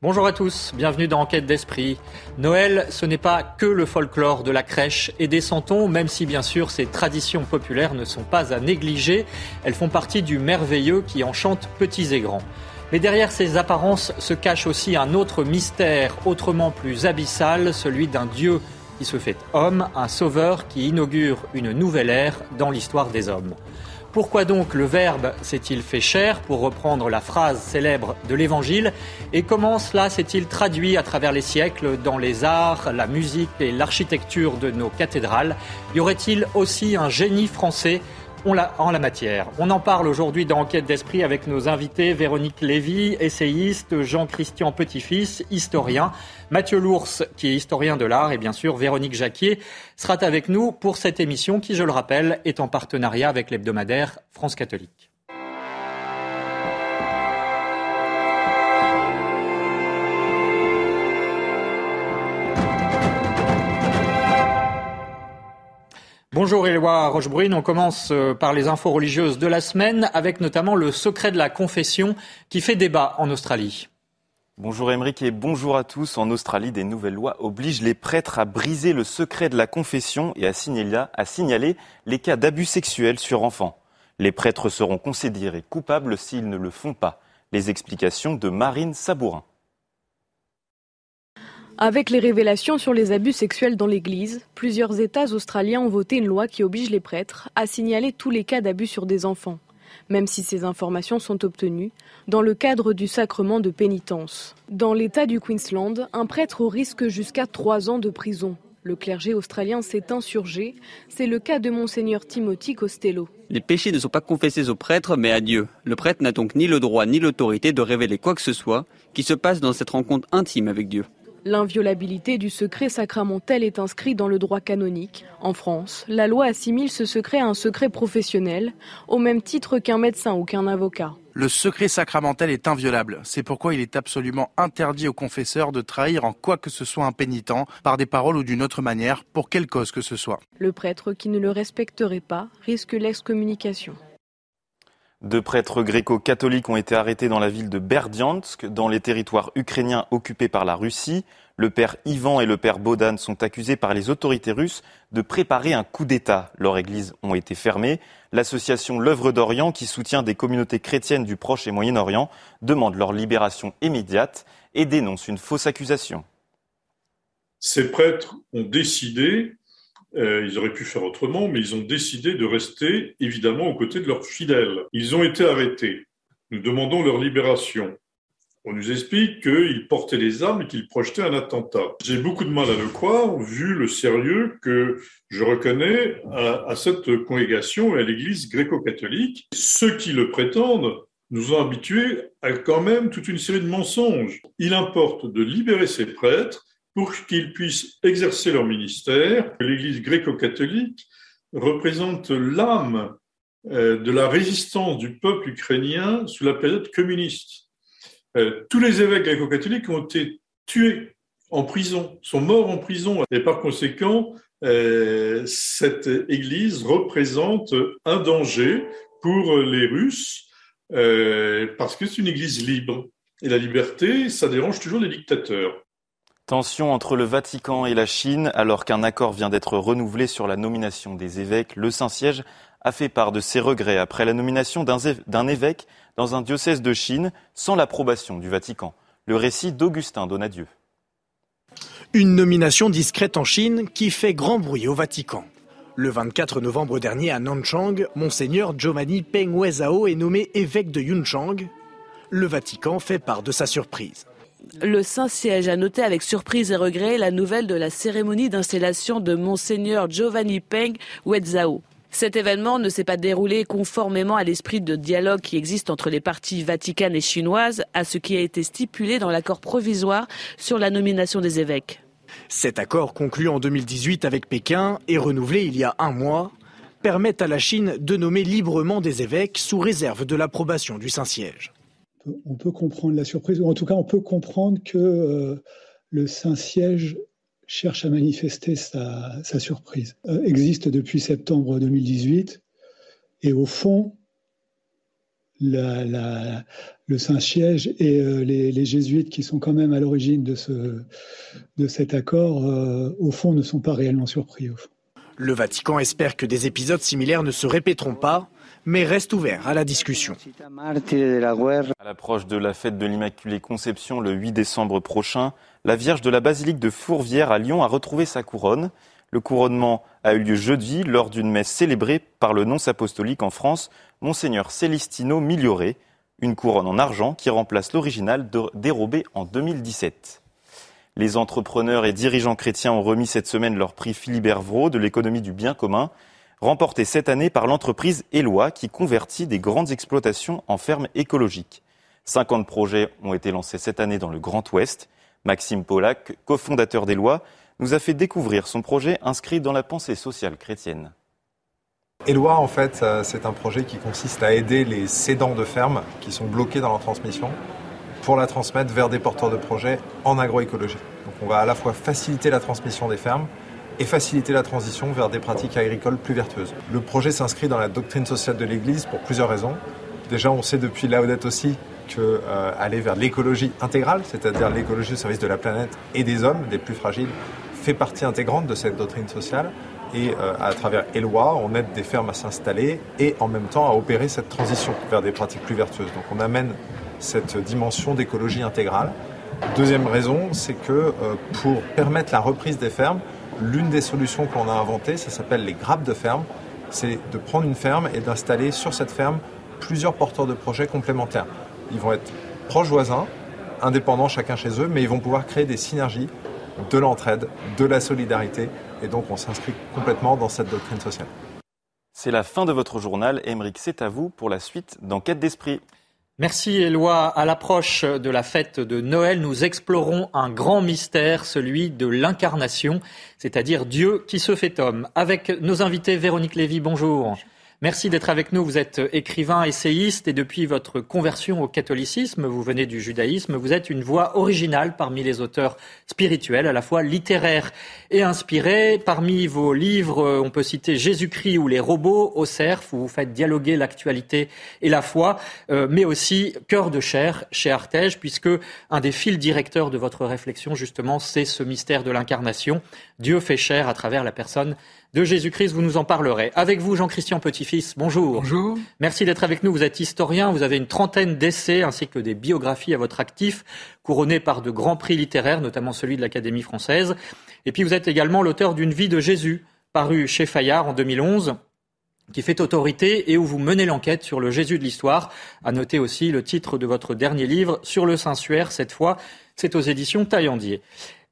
Bonjour à tous, bienvenue dans Enquête d'Esprit. Noël, ce n'est pas que le folklore de la crèche et des santons, même si bien sûr ces traditions populaires ne sont pas à négliger, elles font partie du merveilleux qui enchante petits et grands. Mais derrière ces apparences se cache aussi un autre mystère, autrement plus abyssal, celui d'un Dieu qui se fait homme, un sauveur qui inaugure une nouvelle ère dans l'histoire des hommes. Pourquoi donc le Verbe s'est-il fait chair, pour reprendre la phrase célèbre de l'Évangile Et comment cela s'est-il traduit à travers les siècles dans les arts, la musique et l'architecture de nos cathédrales? Y aurait-il aussi un génie français en la matière. On en parle aujourd'hui dans Enquête d'Esprit avec nos invités Véronique Lévy, essayiste, Jean-Christian Petit-Fils, historien, Mathieu Lours, qui est historien de l'art, et bien sûr Véronique Jacquier sera avec nous pour cette émission qui, je le rappelle, est en partenariat avec l'hebdomadaire France catholique. Bonjour Éloi Rochebrune, on commence euh, par les infos religieuses de la semaine avec notamment le secret de la confession qui fait débat en Australie. Bonjour Émeric et bonjour à tous. En Australie, des nouvelles lois obligent les prêtres à briser le secret de la confession et à signaler, à signaler les cas d'abus sexuels sur enfants. Les prêtres seront considérés coupables s'ils ne le font pas. Les explications de Marine Sabourin. Avec les révélations sur les abus sexuels dans l'Église, plusieurs États australiens ont voté une loi qui oblige les prêtres à signaler tous les cas d'abus sur des enfants, même si ces informations sont obtenues dans le cadre du sacrement de pénitence. Dans l'État du Queensland, un prêtre risque jusqu'à trois ans de prison. Le clergé australien s'est insurgé. C'est le cas de monseigneur Timothy Costello. Les péchés ne sont pas confessés au prêtre, mais à Dieu. Le prêtre n'a donc ni le droit ni l'autorité de révéler quoi que ce soit qui se passe dans cette rencontre intime avec Dieu. L'inviolabilité du secret sacramentel est inscrite dans le droit canonique. En France, la loi assimile ce secret à un secret professionnel, au même titre qu'un médecin ou qu'un avocat. Le secret sacramentel est inviolable. C'est pourquoi il est absolument interdit aux confesseurs de trahir en quoi que ce soit un pénitent, par des paroles ou d'une autre manière, pour quelle cause que ce soit. Le prêtre qui ne le respecterait pas risque l'excommunication. Deux prêtres gréco-catholiques ont été arrêtés dans la ville de Berdiansk, dans les territoires ukrainiens occupés par la Russie. Le père Ivan et le père Bodan sont accusés par les autorités russes de préparer un coup d'État. Leurs églises ont été fermées. L'association L'œuvre d'Orient, qui soutient des communautés chrétiennes du Proche et Moyen-Orient, demande leur libération immédiate et dénonce une fausse accusation. Ces prêtres ont décidé euh, ils auraient pu faire autrement, mais ils ont décidé de rester évidemment aux côtés de leurs fidèles. Ils ont été arrêtés. Nous demandons leur libération. On nous explique qu'ils portaient des armes et qu'ils projetaient un attentat. J'ai beaucoup de mal à le croire, vu le sérieux que je reconnais à, à cette congrégation et à l'Église gréco-catholique. Ceux qui le prétendent nous ont habitués à quand même toute une série de mensonges. Il importe de libérer ces prêtres pour qu'ils puissent exercer leur ministère. L'Église gréco-catholique représente l'âme euh, de la résistance du peuple ukrainien sous la période communiste. Euh, tous les évêques gréco-catholiques ont été tués en prison, sont morts en prison, et par conséquent, euh, cette Église représente un danger pour les Russes, parce que c'est une Église libre. Et la liberté, ça dérange toujours les dictateurs. Tension entre le Vatican et la Chine, alors qu'un accord vient d'être renouvelé sur la nomination des évêques, le Saint-Siège a fait part de ses regrets après la nomination d'un évêque dans un diocèse de Chine sans l'approbation du Vatican. Le récit d'Augustin Donadieu. Une nomination discrète en Chine qui fait grand bruit au Vatican. Le 24 novembre dernier à Nanchang, Monseigneur Giovanni Peng Wezhao est nommé évêque de Yunchang. Le Vatican fait part de sa surprise. Le Saint-Siège a noté avec surprise et regret la nouvelle de la cérémonie d'installation de Monseigneur Giovanni Peng Wezhao. Cet événement ne s'est pas déroulé conformément à l'esprit de dialogue qui existe entre les parties vaticanes et chinoises, à ce qui a été stipulé dans l'accord provisoire sur la nomination des évêques. Cet accord conclu en 2018 avec Pékin et renouvelé il y a un mois permet à la Chine de nommer librement des évêques sous réserve de l'approbation du Saint-Siège on peut comprendre la surprise, ou en tout cas on peut comprendre que euh, le Saint-Siège cherche à manifester sa, surprise. Euh, existe depuis septembre 2018, et au fond, le Saint-Siège et les, jésuites qui sont quand même à l'origine de cet accord, au fond, ne sont pas réellement surpris. Le Vatican espère que des épisodes similaires ne se répéteront pas mais reste ouvert à la discussion. À l'approche de la fête de l'Immaculée Conception le 8 décembre prochain, la Vierge de la basilique de Fourvière à Lyon a retrouvé sa couronne. Le couronnement a eu lieu jeudi lors d'une messe célébrée par le nonce apostolique en France, Monseigneur Celestino Migliore, une couronne en argent qui remplace l'original dérobé en 2017. Les entrepreneurs et dirigeants chrétiens ont remis cette semaine leur prix Philibert Vraud de l'économie du bien commun remporté cette année par l'entreprise Eloi qui convertit des grandes exploitations en fermes écologiques. 50 projets ont été lancés cette année dans le Grand Ouest. Maxime Pollack, cofondateur d'Eloi, nous a fait découvrir son projet inscrit dans la pensée sociale chrétienne. Eloi, en fait, euh, c'est un projet qui consiste à aider les cédants de fermes qui sont bloqués dans leur transmission pour la transmettre vers des porteurs de projets en agroécologie. Donc on va à la fois faciliter la transmission des fermes, et faciliter la transition vers des pratiques agricoles plus vertueuses. Le projet s'inscrit dans la doctrine sociale de l'Église pour plusieurs raisons. Déjà, on sait depuis Laudette aussi que euh, vers l'écologie intégrale, c'est-à-dire l'écologie au service de la planète et des hommes, des plus fragiles, fait partie intégrante de cette doctrine sociale. Et euh, à travers Eloi, on aide des fermes à s'installer et en même temps à opérer cette transition vers des pratiques plus vertueuses. Donc on amène cette dimension d'écologie intégrale. Deuxième raison, c'est que euh, pour permettre la reprise des fermes, L'une des solutions qu'on a inventées, ça s'appelle les grappes de ferme. C'est de prendre une ferme et d'installer sur cette ferme plusieurs porteurs de projets complémentaires. Ils vont être proches voisins, indépendants chacun chez eux, mais ils vont pouvoir créer des synergies, de l'entraide, de la solidarité. Et donc on s'inscrit complètement dans cette doctrine sociale. C'est la fin de votre journal. Émeric, c'est à vous pour la suite d'Enquête d'Esprit. Merci Éloi. À l'approche de la fête de Noël, nous explorons un grand mystère, celui de l'incarnation, c'est-à-dire Dieu qui se fait homme. Avec nos invités, Véronique Lévy, bonjour. Merci d'être avec nous. Vous êtes écrivain, essayiste et depuis votre conversion au catholicisme, vous venez du judaïsme, vous êtes une voix originale parmi les auteurs spirituels, à la fois littéraires et inspirés. Parmi vos livres, on peut citer Jésus-Christ ou Les robots au cerf, où vous faites dialoguer l'actualité et la foi, euh, mais aussi Cœur de chair chez Artege, puisque un des fils directeurs de votre réflexion, justement, c'est ce mystère de l'incarnation. Dieu fait chair à travers la personne de Jésus-Christ, vous nous en parlerez. Avec vous, Jean-Christian Petit-Fils, bonjour. Bonjour. Merci d'être avec nous. Vous êtes historien, vous avez une trentaine d'essais ainsi que des biographies à votre actif, couronnées par de grands prix littéraires, notamment celui de l'Académie française. Et puis vous êtes également l'auteur d'une vie de Jésus, paru chez Fayard en 2011 qui fait autorité et où vous menez l'enquête sur le Jésus de l'histoire. À noter aussi le titre de votre dernier livre, Sur le Saint-Suaire, cette fois, c'est aux éditions Taillandier.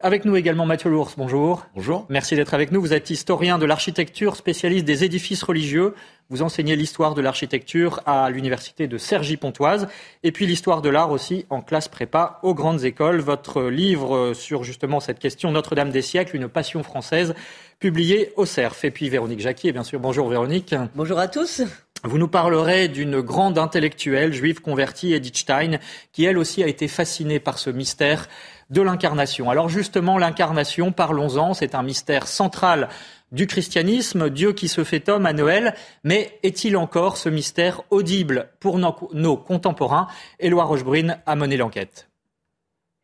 Avec nous également Mathieu Lours, bonjour. Bonjour. Merci d'être avec nous. Vous êtes historien de l'architecture, spécialiste des édifices religieux. Vous enseignez l'histoire de l'architecture à l'université de Cergy-Pontoise et puis l'histoire de l'art aussi en classe prépa aux grandes écoles. Votre livre sur justement cette question Notre-Dame des siècles, une passion française, publié au CERF. Et puis Véronique Jacquier, bien sûr. Bonjour Véronique. Bonjour à tous. Vous nous parlerez d'une grande intellectuelle juive convertie, Edith Stein, qui elle aussi a été fascinée par ce mystère de l'incarnation. Alors justement, l'incarnation, parlons-en, c'est un mystère central du christianisme, Dieu qui se fait homme à Noël, mais est-il encore ce mystère audible pour nos, contemporains? Éloi Rochebrune a mené l'enquête.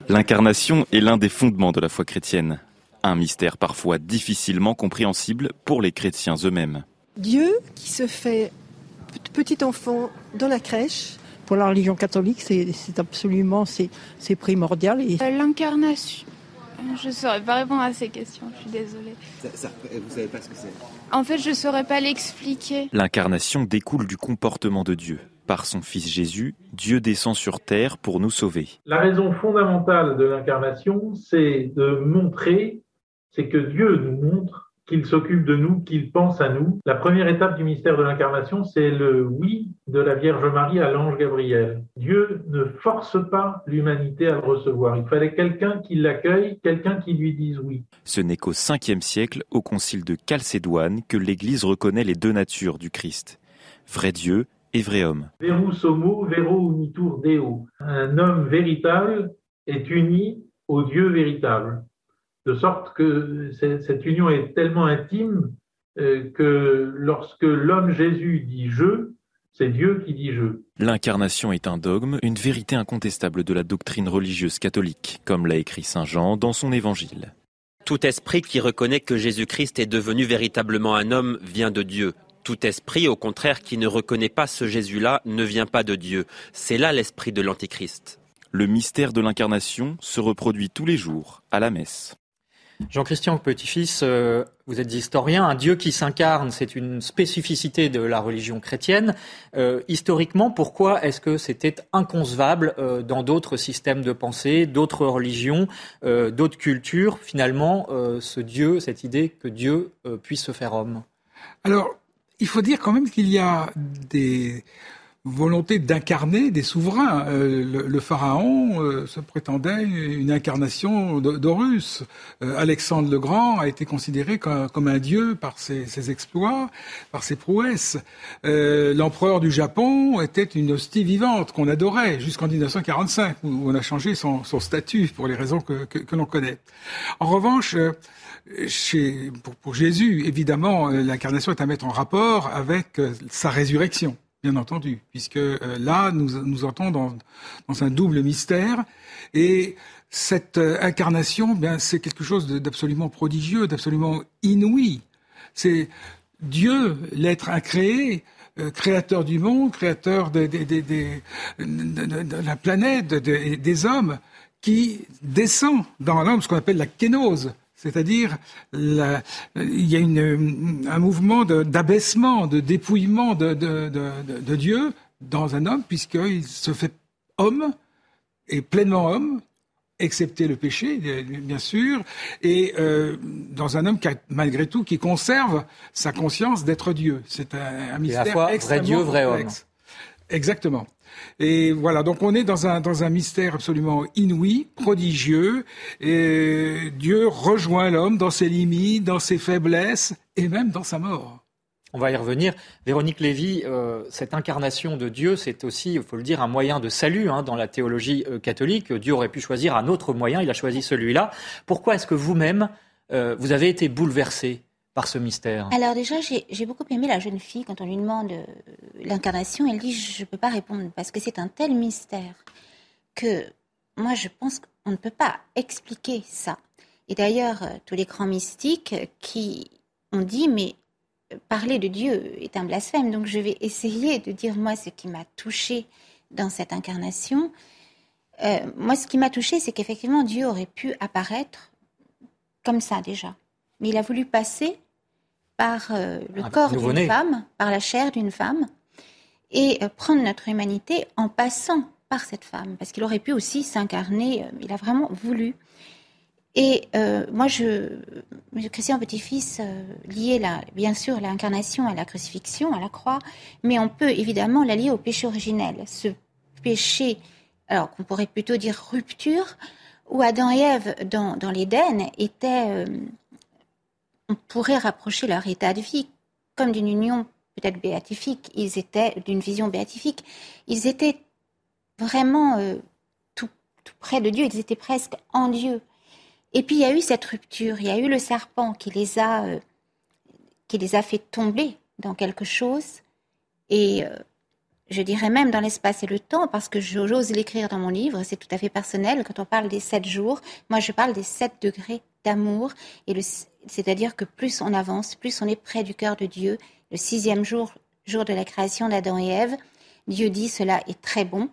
L'incarnation est l'un des fondements de la foi chrétienne, un mystère parfois difficilement compréhensible pour les chrétiens eux-mêmes. Dieu qui se fait petit enfant dans la crèche, pour la religion catholique, c'est absolument c'est primordial. Euh, l'incarnation. Je ne saurais pas répondre à ces questions, je suis désolée. vous savez pas ce que c'est En fait, je ne saurais pas l'expliquer. L'incarnation découle du comportement de Dieu. Par son Fils Jésus, Dieu descend sur terre pour nous sauver. La raison fondamentale de l'incarnation, c'est de montrer, c'est que Dieu nous montre qu'il s'occupe de nous, qu'il pense à nous. La première étape du mystère de l'incarnation, c'est le oui de la Vierge Marie à l'ange Gabriel. Dieu ne force pas l'humanité à le recevoir. Il fallait quelqu'un qui l'accueille, quelqu'un qui lui dise oui. Ce n'est qu'au 5e siècle, au concile de Chalcédoine, que l'Église reconnaît les deux natures du Christ. Vrai Dieu et vrai homme. Verus homo, vero unitur deo. Un homme véritable est uni au Dieu véritable de sorte que cette union est tellement intime euh, que lorsque l'homme Jésus dit je, c'est Dieu qui dit je. L'incarnation est un dogme, une vérité incontestable de la doctrine religieuse catholique, comme l'a écrit Saint Jean dans son évangile. Tout esprit qui reconnaît que Jésus-Christ est devenu véritablement un homme vient de Dieu. Tout esprit, au contraire, qui ne reconnaît pas ce Jésus-là ne vient pas de Dieu. C'est là l'esprit de l'Antéchrist. Le mystère de l'incarnation se reproduit tous les jours à la messe. Jean-Christian Petit-Fils, euh, vous êtes historien. Un Dieu qui s'incarne, c'est une spécificité de la religion chrétienne. Euh, historiquement, pourquoi est-ce que c'était inconcevable euh, dans d'autres systèmes de pensée, d'autres religions, d'autres cultures, finalement, ce Dieu, cette idée que Dieu puisse se faire homme? Alors, il faut dire quand même qu'il y a des volonté d'incarner des souverains. Euh, le, pharaon euh, se prétendait une incarnation d'Horus. Euh, Alexandre le Grand a été considéré comme, un dieu par ses, exploits, par ses prouesses. L'empereur du Japon était une hostie vivante qu'on adorait jusqu'en 1945, où on a changé son, statut pour les raisons que, l'on connaît. En revanche, chez, pour Jésus, évidemment, l'incarnation est à mettre en rapport avec sa résurrection bien entendu, puisque euh, là, nous, nous entrons dans, un double mystère. Et cette euh, incarnation, c'est quelque chose d'absolument prodigieux, d'absolument inouï. C'est Dieu, l'être incréé, euh, créateur du monde, créateur de, de la planète, des hommes, qui descend dans l'homme, ce qu'on appelle la kénose, c'est-à-dire, il y a une, un mouvement d'abaissement, de, dépouillement de, de, de, Dieu dans un homme, puisqu'il se fait homme, et pleinement homme, excepté le péché, bien sûr, et euh, dans un homme qui malgré tout qui conserve sa conscience d'être Dieu. C'est un, un mystère à la fois vrai Dieu, vrai homme. Exactement. Et voilà, donc on est dans un, dans un mystère absolument inouï, prodigieux, et Dieu rejoint l'homme dans ses limites, dans ses faiblesses, et même dans sa mort. On va y revenir. Véronique Lévy, euh, cette incarnation de Dieu, c'est aussi, il faut le dire, un moyen de salut hein, dans la théologie euh, catholique. Dieu aurait pu choisir un autre moyen, il a choisi celui-là. Pourquoi est-ce que vous-même, euh, vous avez été bouleversé? Par ce mystère Alors déjà, j'ai beaucoup aimé la jeune fille quand on lui demande euh, l'incarnation. Elle dit, je ne peux pas répondre parce que c'est un tel mystère que moi, je pense qu'on ne peut pas expliquer ça. Et d'ailleurs, euh, tous les grands mystiques qui ont dit, mais euh, parler de Dieu est un blasphème. Donc je vais essayer de dire, moi, ce qui m'a touché dans cette incarnation. moi, ce qui m'a touché, c'est qu'effectivement, Dieu aurait pu apparaître comme ça déjà. Mais il a voulu passer par euh, le corps d'une femme, par la chair d'une femme, et euh, prendre notre humanité en passant par cette femme, parce qu'il aurait pu aussi s'incarner, euh, il a vraiment voulu. Et moi, je, Christian Petit-Fils lié la, bien sûr l'incarnation à la crucifixion, à la croix, mais on peut évidemment la lier au péché originel. Ce péché, alors qu'on pourrait plutôt dire rupture, où Adam et Ève dans, dans l'Éden étaient on pourrait rapprocher leur état de vie comme d'une union peut-être béatifique. Ils étaient d'une vision béatifique. Ils étaient vraiment euh, tout, près de Dieu. Ils étaient presque en Dieu. Et puis il y a eu cette rupture. Il y a eu le serpent qui les a, euh, qui les a fait tomber dans quelque chose. Et euh, je dirais même dans l'espace et le temps, parce que j'ose l'écrire dans mon livre, c'est tout à fait personnel. Quand on parle des sept jours, moi je parle des sept degrés d'amour. Et c'est-à-dire que plus on avance, plus on est près du cœur de Dieu. Le sixième jour, jour de la création d'Adam et Ève, Dieu dit cela est très bon.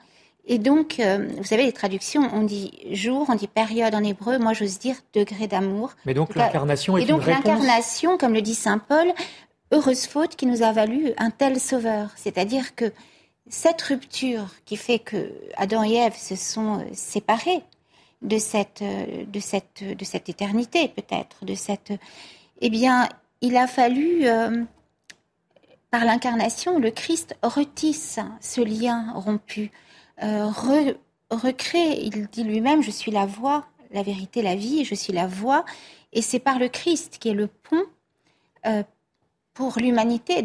Et donc, euh, vous savez, les traductions, on dit jour, on dit période en hébreu. Moi, j'ose dire degré d'amour. Mais donc l'incarnation est Et donc l'incarnation, comme le dit saint Paul, heureuse faute qui nous a valu un tel sauveur. C'est-à-dire que cette rupture qui fait que Adam et Ève se sont euh, séparés, de cette, de cette, de cette éternité peut-être, de cette, eh bien, il a fallu, euh, par l'incarnation, le Christ retisse ce lien rompu, euh, recrée. Il dit lui-même, je suis la voie, la vérité, la vie, je suis la voie, et c'est par le Christ qui est le pont euh, pour l'humanité.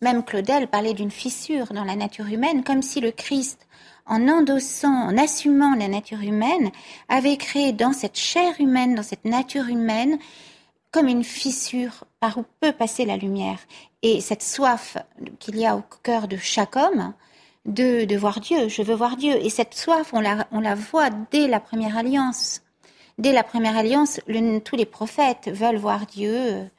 Même Claudel parlait d'une fissure dans la nature humaine, comme si le Christ en endossant, en assumant la nature humaine, avait créé dans cette chair humaine, dans cette nature humaine, comme une fissure par où peut passer la lumière. Et cette soif qu'il y a au cœur de chaque homme de, voir Dieu, je veux voir Dieu. Et cette soif, on la, voit dès la première alliance. Dès la première alliance, tous les prophètes veulent voir Dieu.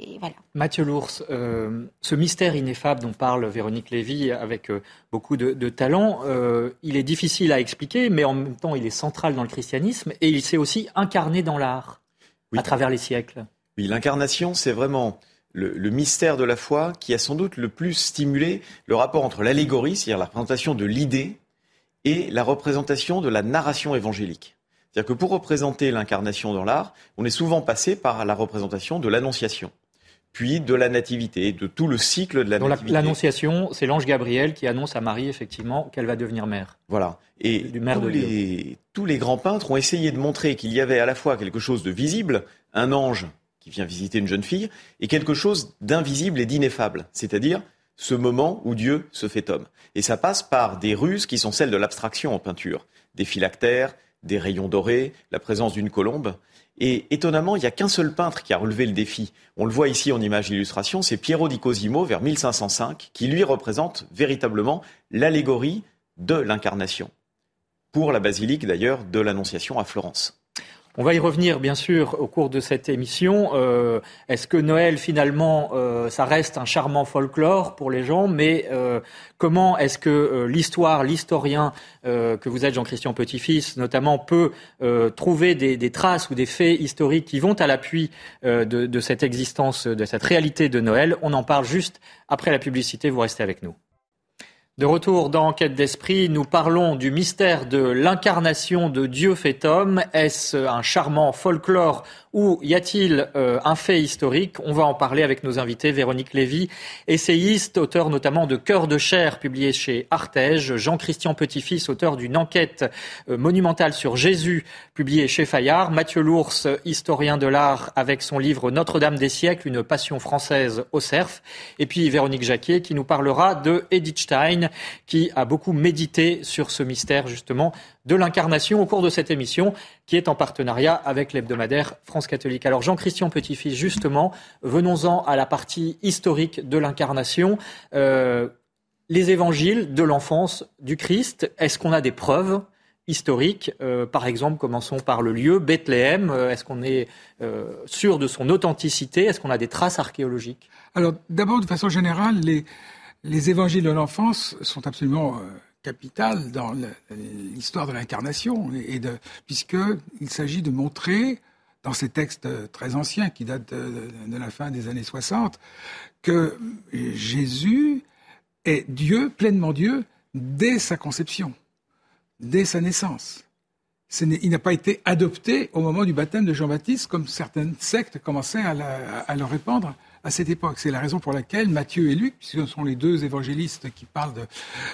Et voilà. Mathieu Lours, euh, ce mystère ineffable dont parle Véronique Lévy avec euh, beaucoup de, de talent, euh, il est difficile à expliquer, mais en même temps, il est central dans le christianisme et il s'est aussi incarné dans l'art à travers les siècles. Oui, l'incarnation, c'est vraiment le, le, mystère de la foi qui a sans doute le plus stimulé le rapport entre l'allégorie, c'est-à-dire la représentation de l'idée, et la représentation de la narration évangélique. C'est-à-dire que pour représenter l'incarnation dans l'art, on est souvent passé par la représentation de l'annonciation puis de la nativité, de tout le cycle de la nativité. L'annonciation, c'est l'ange Gabriel qui annonce à Marie effectivement qu'elle va devenir mère. Voilà. Et du tous, de les, tous les grands peintres ont essayé de montrer qu'il y avait à la fois quelque chose de visible, un ange qui vient visiter une jeune fille, et quelque chose d'invisible et d'ineffable, c'est-à-dire ce moment où Dieu se fait homme. Et ça passe par des ruses qui sont celles de l'abstraction en peinture, des phylactères, des rayons dorés, la présence d'une colombe. Et étonnamment, il n'y a qu'un seul peintre qui a relevé le défi. On le voit ici en image d'illustration, c'est Piero di Cosimo vers 1505, qui lui représente véritablement l'allégorie de l'incarnation. Pour la basilique d'ailleurs de l'Annonciation à Florence. On va y revenir, bien sûr, au cours de cette émission. Euh, Est-ce que Noël, finalement, euh, ça reste un charmant folklore pour les gens Mais euh, comment est-ce que euh, l'histoire, l'historien que vous êtes, Jean-Christian Petit-Fils, notamment, peut trouver des, traces ou des faits historiques qui vont à l'appui de cette existence, de cette réalité de Noël? On en parle juste après la publicité. Vous restez avec nous. De retour dans Enquête d'esprit, nous parlons du mystère de l'incarnation de Dieu fait homme. Est-ce un charmant folklore ou y a-t-il euh, un fait historique? On va en parler avec nos invités. Véronique Lévy, essayiste, auteur notamment de Cœur de chair, publié chez Artege. Jean-Christian Petit-Fils, auteur d'une enquête euh, monumentale sur Jésus, publié chez Fayard. Mathieu Lours, historien de l'art, avec son livre Notre-Dame des siècles, une passion française au cerf. Et puis Véronique Jacquier, qui nous parlera de Edith Stein, qui a beaucoup médité sur ce mystère, justement, de l'incarnation au cours de cette émission qui est en partenariat avec l'hebdomadaire France catholique. Alors Jean-Christian Petit-Fils, justement, venons-en à la partie historique de l'incarnation. Euh, les évangiles de l'enfance du Christ, est-ce qu'on a des preuves historiques? Euh, Par exemple, commençons par le lieu, Bethléem. Euh, est-ce qu'on est, sûr de son authenticité? Est-ce qu'on a des traces archéologiques? Alors d'abord, de façon générale, les, les évangiles de l'enfance sont absolument capitale dans l'histoire de l'incarnation, et de, puisqu'il s'agit de montrer, dans ces textes très anciens qui datent de, la fin des années 60, que Jésus est Dieu, pleinement Dieu, dès sa conception, dès sa naissance. il n'a pas été adopté au moment du baptême de Jean-Baptiste, comme certaines sectes commençaient à le répandre à cette époque. C'est la raison pour laquelle Matthieu et Luc, puisque ce sont les deux évangélistes qui parlent de,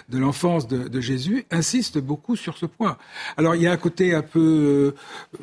de l'enfance de, de, Jésus, insistent beaucoup sur ce point. Alors il y a un côté un peu euh,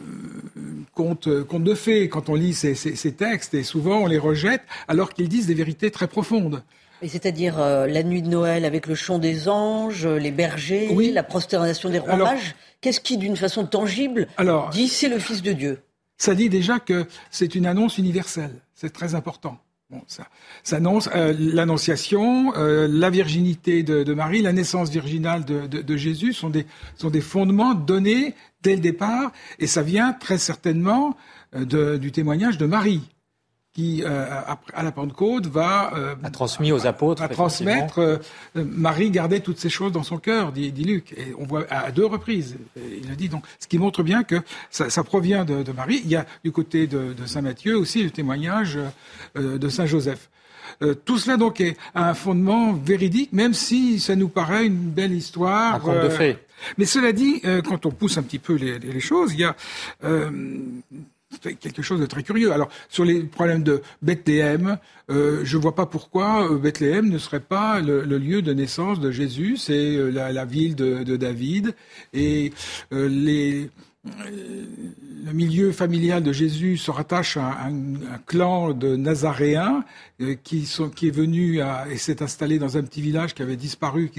conte, conte de fées quand on lit ces, ces, ces, textes, et souvent on les rejette alors qu'ils disent des vérités très profondes. C'est-à-dire euh, la nuit de Noël avec le chant des anges, les bergers, oui. la prosternation des rois mages. Qu'est-ce qui, d'une façon tangible, alors, dit c'est le Fils de Dieu? Ça dit déjà que c'est une annonce universelle. C'est très important. Bon, ça, ça euh, l'annonciation, euh, la virginité de, Marie, la naissance virginale de, Jésus sont des, sont des fondements donnés dès le départ, et ça vient très certainement euh, du témoignage de Marie qui, euh, à la Pentecôte, va euh, a transmis aux apôtres, à transmettre. Euh, Marie gardait toutes ces choses dans son cœur, dit, dit, Luc, et on voit à deux reprises. Il le dit donc, ce qui montre bien que ça, ça provient de, de, Marie. Il y a du côté de, de Saint Matthieu aussi le témoignage euh, de Saint Joseph. Euh, tout cela donc est un fondement véridique, même si ça nous paraît une belle histoire. Un conte de fait. Mais cela dit, quand on pousse un petit peu les, les choses, il y a quelque chose de très curieux. Alors, sur les problèmes de Bethléem, euh, je ne vois pas pourquoi euh, Bethléem ne serait pas le, lieu de naissance de Jésus. C'est euh, la, ville de, David. Et les, le milieu familial de Jésus se rattache à un, clan de Nazaréens euh, qui, sont, qui est venu et s'est installé dans un petit village qui avait disparu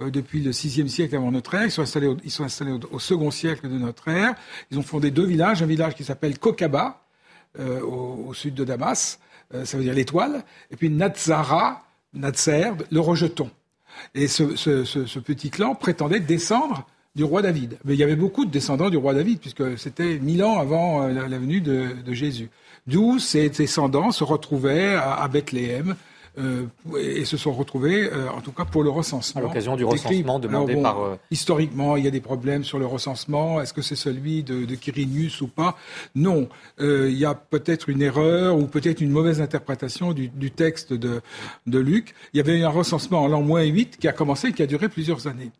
euh, depuis le VIe siècle avant notre ère. Ils sont installés, au, ils sont installés au, second siècle de notre ère. Ils ont fondé deux villages, un village qui s'appelle Kokaba, au, sud de Damas, ça veut dire l'étoile, et puis Natsara, Natser, le rejeton. Et ce, petit clan prétendait descendre du roi David. Mais il y avait beaucoup de descendants du roi David, puisque c'était mille ans avant la, venue de, de Jésus. D'où ces descendants se retrouvaient à Bethléem euh, et se sont retrouvés, euh, en tout cas pour le recensement. À l'occasion du recensement demandé par. Euh, historiquement, il y a des problèmes sur le recensement. Est-ce que c'est celui de, de Quirinius ou pas? Non. il y a peut-être une erreur ou peut-être une mauvaise interprétation du, du texte de, de, Luc. Il y avait eu un recensement en l'an moins 8 qui a commencé et qui a duré plusieurs années.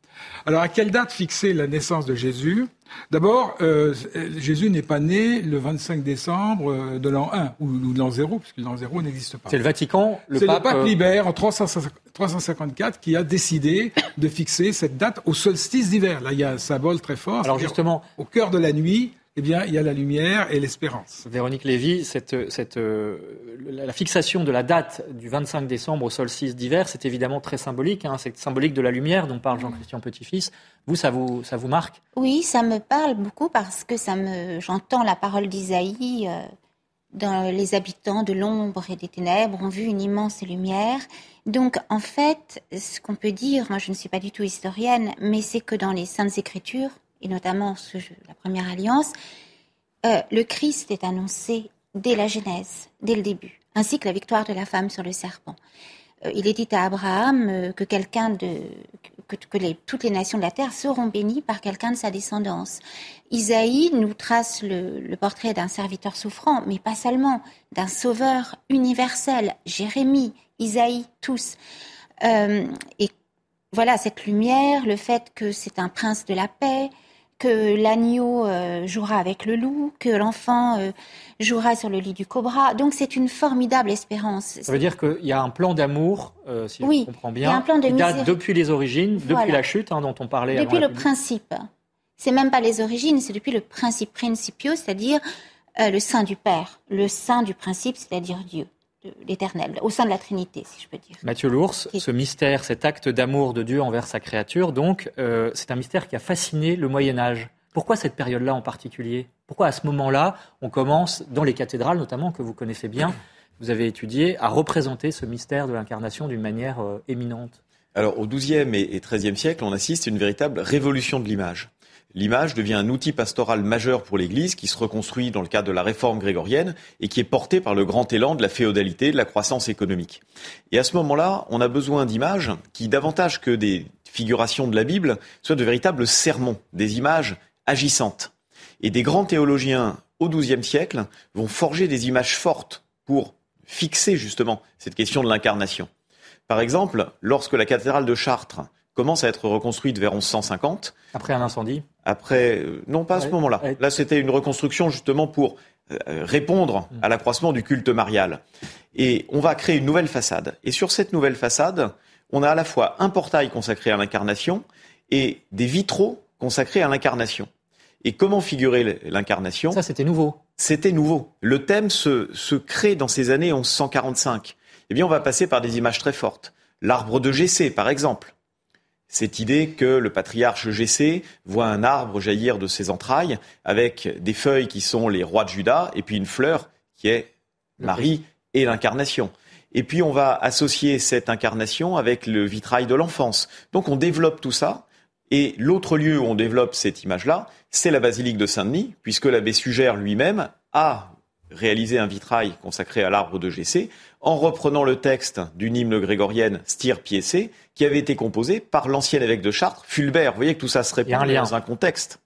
Alors, à quelle date fixer la naissance de Jésus? D'abord, euh, Jésus n'est pas né le 25 décembre euh, de l'an 1 ou, de l'an 0, puisque l'an 0 n'existe pas. C'est le Vatican, le pape... le pape Libère en 354 qui a décidé de fixer cette date au solstice d'hiver. Là, il y a un symbole très fort. Alors justement, au cœur de la nuit, eh bien, il y a la lumière et l'espérance. Véronique Lévy, cette, cette, euh, la fixation de la date du 25 décembre au solstice d'hiver, c'est évidemment très symbolique. Hein, c'est symbolique de la lumière dont parle Jean-Christian Petit-Fils. Vous, ça vous, ça vous marque? Oui, ça me parle beaucoup parce que ça me, j'entends la parole d'Isaïe. Euh, dans les habitants de l'ombre et des ténèbres ont vu une immense lumière. Donc, en fait, ce qu'on peut dire, moi je ne suis pas du tout historienne, mais c'est que dans les Saintes Écritures, et notamment la première alliance, euh, le Christ est annoncé dès la Genèse, dès le début, ainsi que la victoire de la femme sur le serpent. Euh, il est dit à Abraham euh, que quelqu'un de que, toutes les nations de la terre seront bénies par quelqu'un de sa descendance. Isaïe nous trace le, le portrait d'un serviteur souffrant, mais pas seulement, d'un sauveur universel. Jérémie, Isaïe, tous. et voilà cette lumière, le fait que c'est un prince de la paix, que l'agneau euh, jouera avec le loup, que l'enfant euh, jouera sur le lit du cobra. Donc c'est une formidable espérance. Ça veut dire qu'il y a un plan d'amour, euh, si je comprends bien, il y a un plan de qui date depuis les origines, depuis la chute hein, dont on parlait. Depuis le principe. C'est même pas les origines, c'est depuis le principe principio, c'est-à-dire le sein du Père, le sein du principe, c'est-à-dire Dieu l'éternel, au sein de la Trinité, si je peux dire. Mathieu Lours, ce mystère, cet acte d'amour de Dieu envers sa créature, donc, euh, c'est un mystère qui a fasciné le Moyen Âge. Pourquoi cette période-là en particulier? Pourquoi à ce moment-là, on commence, dans les cathédrales notamment, que vous connaissez bien, vous avez étudié, à représenter ce mystère de l'incarnation d'une manière euh, éminente? Alors, au XIIe et XIIIe siècle, on assiste à une véritable révolution de l'image l'image devient un outil pastoral majeur pour l'Église qui se reconstruit dans le cadre de la réforme grégorienne et qui est porté par le grand élan de la féodalité, de la croissance économique. Et à ce moment-là, on a besoin d'images qui, davantage que des figurations de la Bible, soient de véritables sermons, des images agissantes. Et des grands théologiens au XIIe siècle vont forger des images fortes pour fixer justement cette question de l'incarnation. Par exemple, lorsque la cathédrale de Chartres commence à être reconstruite vers 1150. Après un incendie Après, euh, non pas à ce moment-là. Là, c'était une reconstruction justement pour euh, répondre mm. à l'accroissement du culte marial. Et on va créer une nouvelle façade. Et sur cette nouvelle façade, on a à la fois un portail consacré à l'incarnation et des vitraux consacrés à l'incarnation. Et comment figurer l'incarnation? Ça, c'était nouveau. C'était nouveau. Le thème se, se crée dans ces années 1145. Eh bien, on va passer par des images très fortes. L'arbre de Gessé, par exemple cette idée que le patriarche Gessé voit un arbre jaillir de ses entrailles avec des feuilles qui sont les rois de Juda et puis une fleur qui est Marie et l'incarnation. Et puis on va associer cette incarnation avec le vitrail de l'enfance. Donc on développe tout ça. Et l'autre lieu où on développe cette image-là, c'est la basilique de Saint-Denis, puisque l'abbé Sugère lui-même a réalisé un vitrail consacré à l'arbre de Gessé, en reprenant le texte d'une hymne grégorienne Styr Piessé, qui avait été composé par l'ancien évêque de Chartres, Fulbert. Vous voyez que tout ça se répond dans un contexte.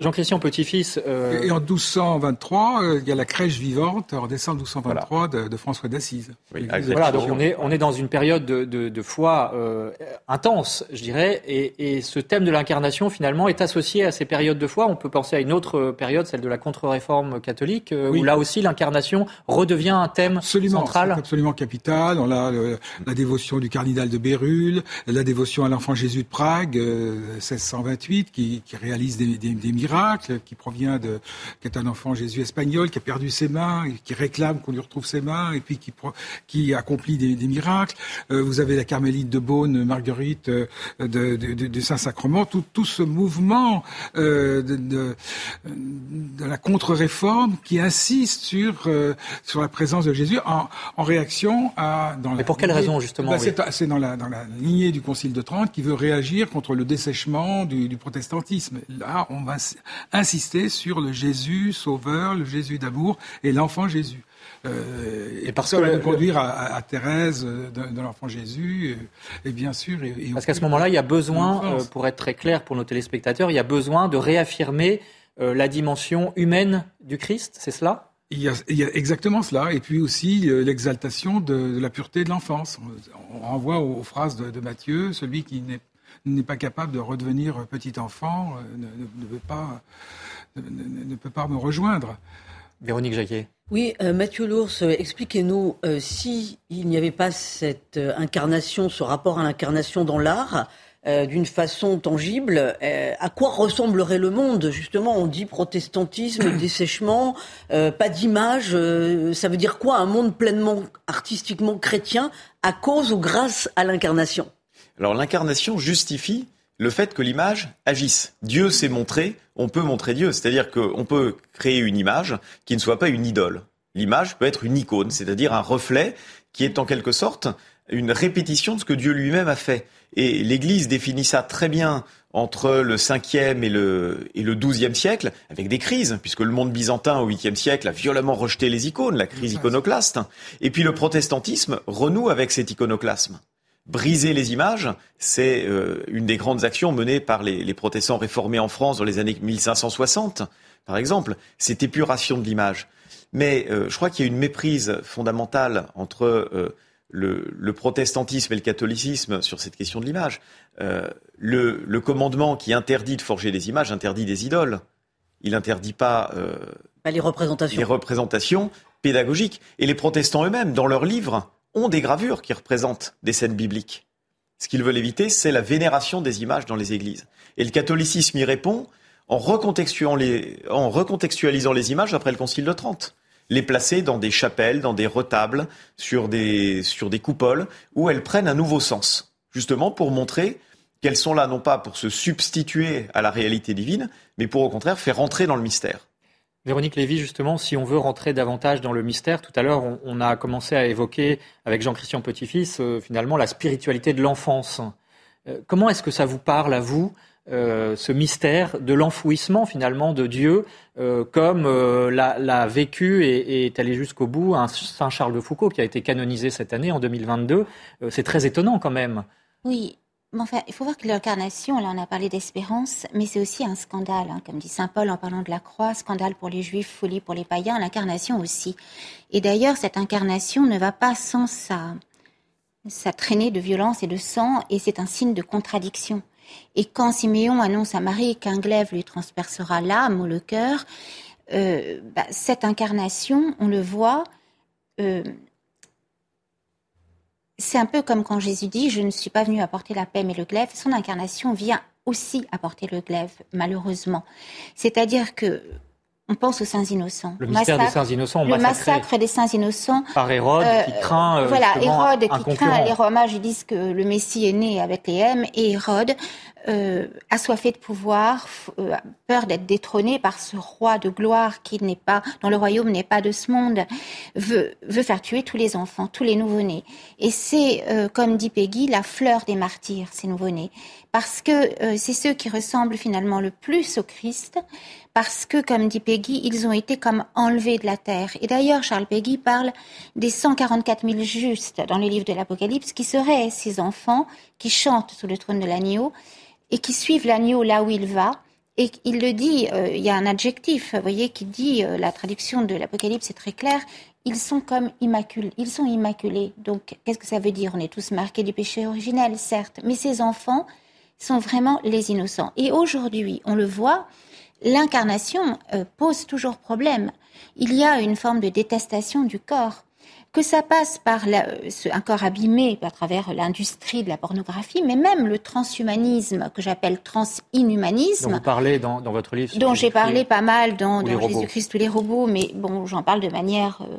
Jean-Christian Petit-Fils. Euh, et en 1223, euh, il y a la crèche vivante, en décembre 1223, de, François d'Assise. voilà, donc on est, on est dans une période de, de, foi euh, intense, je dirais, et, et ce thème de l'incarnation, finalement, est associé à ces périodes de foi. On peut penser à une autre période, celle de la contre-réforme catholique, où là aussi l'incarnation redevient un thème absolument, central. Absolument capital. On a la dévotion du cardinal de Bérulle, la dévotion à l'enfant Jésus de Prague, 1628, qui, qui réalise des, des, des miracle, qui provient de, qui est un enfant Jésus espagnol, qui a perdu ses mains, et qui réclame qu'on lui retrouve ses mains, et puis qui, qui accomplit des, des miracles. Euh, vous avez la carmélite de Beaune, Marguerite euh, de, de, de, Saint-Sacrement, tout, tout ce mouvement euh, de, la contre-réforme qui insiste sur, sur la présence de Jésus en, en réaction à... Dans Mais pour quelle raison, justement bah, C'est dans la, dans la lignée du Concile de Trente qui veut réagir contre le dessèchement du, du protestantisme. Là, on va insister sur le Jésus sauveur, le Jésus d'amour et l'enfant Jésus. Euh, et parce ça va nous conduire à, Thérèse euh, de, l'enfant Jésus, et, bien sûr. Et, parce qu'à ce moment-là, il y a besoin, euh, pour être très clair pour nos téléspectateurs, il y a besoin de réaffirmer la dimension humaine du Christ, c'est cela? Il y, a, exactement cela, et puis aussi l'exaltation de, la pureté de l'enfance. On, renvoie aux, phrases de, Matthieu, celui qui n'est pas capable de redevenir petit enfant ne, peut pas, ne, peut pas me rejoindre. Véronique Jacquet. Oui, euh, Mathieu Lours, euh, expliquez-nous, euh, si il n'y avait pas cette incarnation, ce rapport à l'incarnation dans l'art, d'une façon tangible, à quoi ressemblerait le monde Justement, on dit protestantisme, dessèchement, pas d'image. ça veut dire quoi Un monde pleinement artistiquement chrétien à cause ou grâce à l'incarnation? Alors l'incarnation justifie le fait que l'image agisse. Dieu s'est montré, on peut montrer Dieu, c'est-à-dire qu'on peut créer une image qui ne soit pas une idole. L'image peut être une icône, c'est-à-dire un reflet qui est en quelque sorte une répétition de ce que Dieu lui-même a fait. Et l'Église définit ça très bien entre le 5e et le, et le 12e siècle, avec des crises, puisque le monde byzantin au 8e siècle a violemment rejeté les icônes, la crise iconoclaste. Et puis le protestantisme renoue avec cet iconoclasme briser les images, c'est euh, une des grandes actions menées par les, protestants réformés en France dans les années 1560, par exemple, cette épuration de l'image. Mais euh, je crois qu'il y a une méprise fondamentale entre euh, le, protestantisme et le catholicisme sur cette question de l'image. Le, commandement qui interdit de forger des images interdit des idoles. Il n'interdit pas les représentations. les représentations pédagogiques. Et les protestants eux-mêmes, dans leurs livres, ont des gravures qui représentent des scènes bibliques. Ce qu'ils veulent éviter, c'est la vénération des images dans les églises. Et le catholicisme y répond en recontextualisant les, images après le Concile de Trente. Les placer dans des chapelles, dans des retables, sur des, sur des coupoles, où elles prennent un nouveau sens. Justement pour montrer qu'elles sont là non pas pour se substituer à la réalité divine, mais pour au contraire faire entrer dans le mystère. Véronique Lévy, justement, si on veut rentrer davantage dans le mystère, tout à l'heure, on, a commencé à évoquer avec Jean-Christian Petit-Fils, euh, finalement, la spiritualité de l'enfance. Euh, comment est-ce que ça vous parle à vous, euh, ce mystère de l'enfouissement, finalement, de Dieu, comme l'a vécu et, est allé jusqu'au bout? Un Saint Charles de Foucault, qui a été canonisé cette année, en 2022 C'est très étonnant, quand même. Oui, il faut voir que l'incarnation, là on a parlé d'espérance, mais c'est aussi un scandale, hein, comme dit Saint Paul en parlant de la croix, scandale pour les juifs, folie pour les païens, l'incarnation aussi. Et d'ailleurs, cette incarnation ne va pas sans sa, sa traînée de violence et de sang, et c'est un signe de contradiction. Et quand Siméon annonce à Marie qu'un glaive lui transpercera l'âme ou le cœur, euh, bah, cette incarnation, on le voit, euh, c'est un peu comme quand Jésus dit Je ne suis pas venu apporter la paix mais le glaive. Son incarnation vient aussi apporter le glaive, malheureusement. C'est-à-dire que on pense aux saints innocents. Le mystère des saints innocents. Le massacre des saints innocents. Par Hérode qui euh, craint. Euh, voilà, Hérode qui craint. Les Romains disent que le Messie est né avec les M. Et Hérode euh, assoiffé de pouvoir, euh, peur d'être détrôné par ce roi de gloire qui n'est pas, dont le royaume n'est pas de ce monde, veut, veut faire tuer tous les enfants, tous les nouveau-nés. Et c'est, comme dit Peggy, la fleur des martyrs, ces nouveau-nés. Parce que c'est ceux qui ressemblent finalement le plus au Christ, parce que, comme dit Peggy, ils ont été comme enlevés de la terre. Et d'ailleurs, Charles Peggy parle des 144 000 justes dans le livre de l'Apocalypse, qui seraient ces enfants qui chantent sous le trône de l'agneau et qui suivent l'agneau là où il va. Et il le dit, euh, il y a un adjectif, vous voyez, qui dit, euh, la traduction de l'Apocalypse est très claire, ils sont comme immaculés, ils sont immaculés. Donc, qu'est-ce que ça veut dire? On est tous marqués du péché originel, certes, mais ces enfants sont vraiment les innocents. Et aujourd'hui, on le voit, l'incarnation euh, pose toujours problème. Il y a une forme de détestation du corps que ça passe par un corps abîmé à travers l'industrie de la pornographie, mais même le transhumanisme que j'appelle transinhumanisme. Dont vous parlez dans, votre livre. Dont j'ai parlé pas mal dans, Jésus-Christ ou les robots, mais bon, j'en parle de manière euh,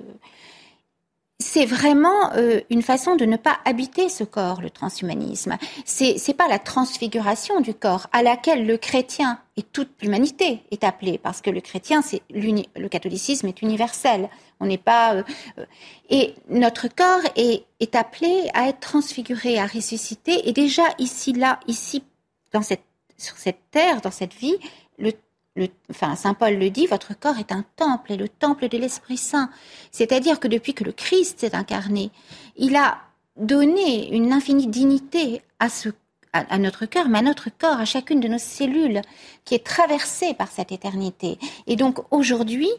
c'est vraiment euh, une façon de ne pas habiter ce corps, le transhumanisme. C'est n'est pas la transfiguration du corps à laquelle le chrétien et toute l'humanité est appelée, parce que le chrétien, c'est le catholicisme est universel. On n'est pas euh, euh, et notre corps est, appelé à être transfiguré, à ressusciter. Et déjà ici, là, ici, dans cette sur cette terre, dans cette vie, enfin, Saint Paul le dit, votre corps est un temple et le temple de l'Esprit Saint. C'est-à-dire que depuis que le Christ s'est incarné, il a donné une infinie dignité à, notre cœur, mais à notre corps, à chacune de nos cellules, qui est traversée par cette éternité. Et donc aujourd'hui,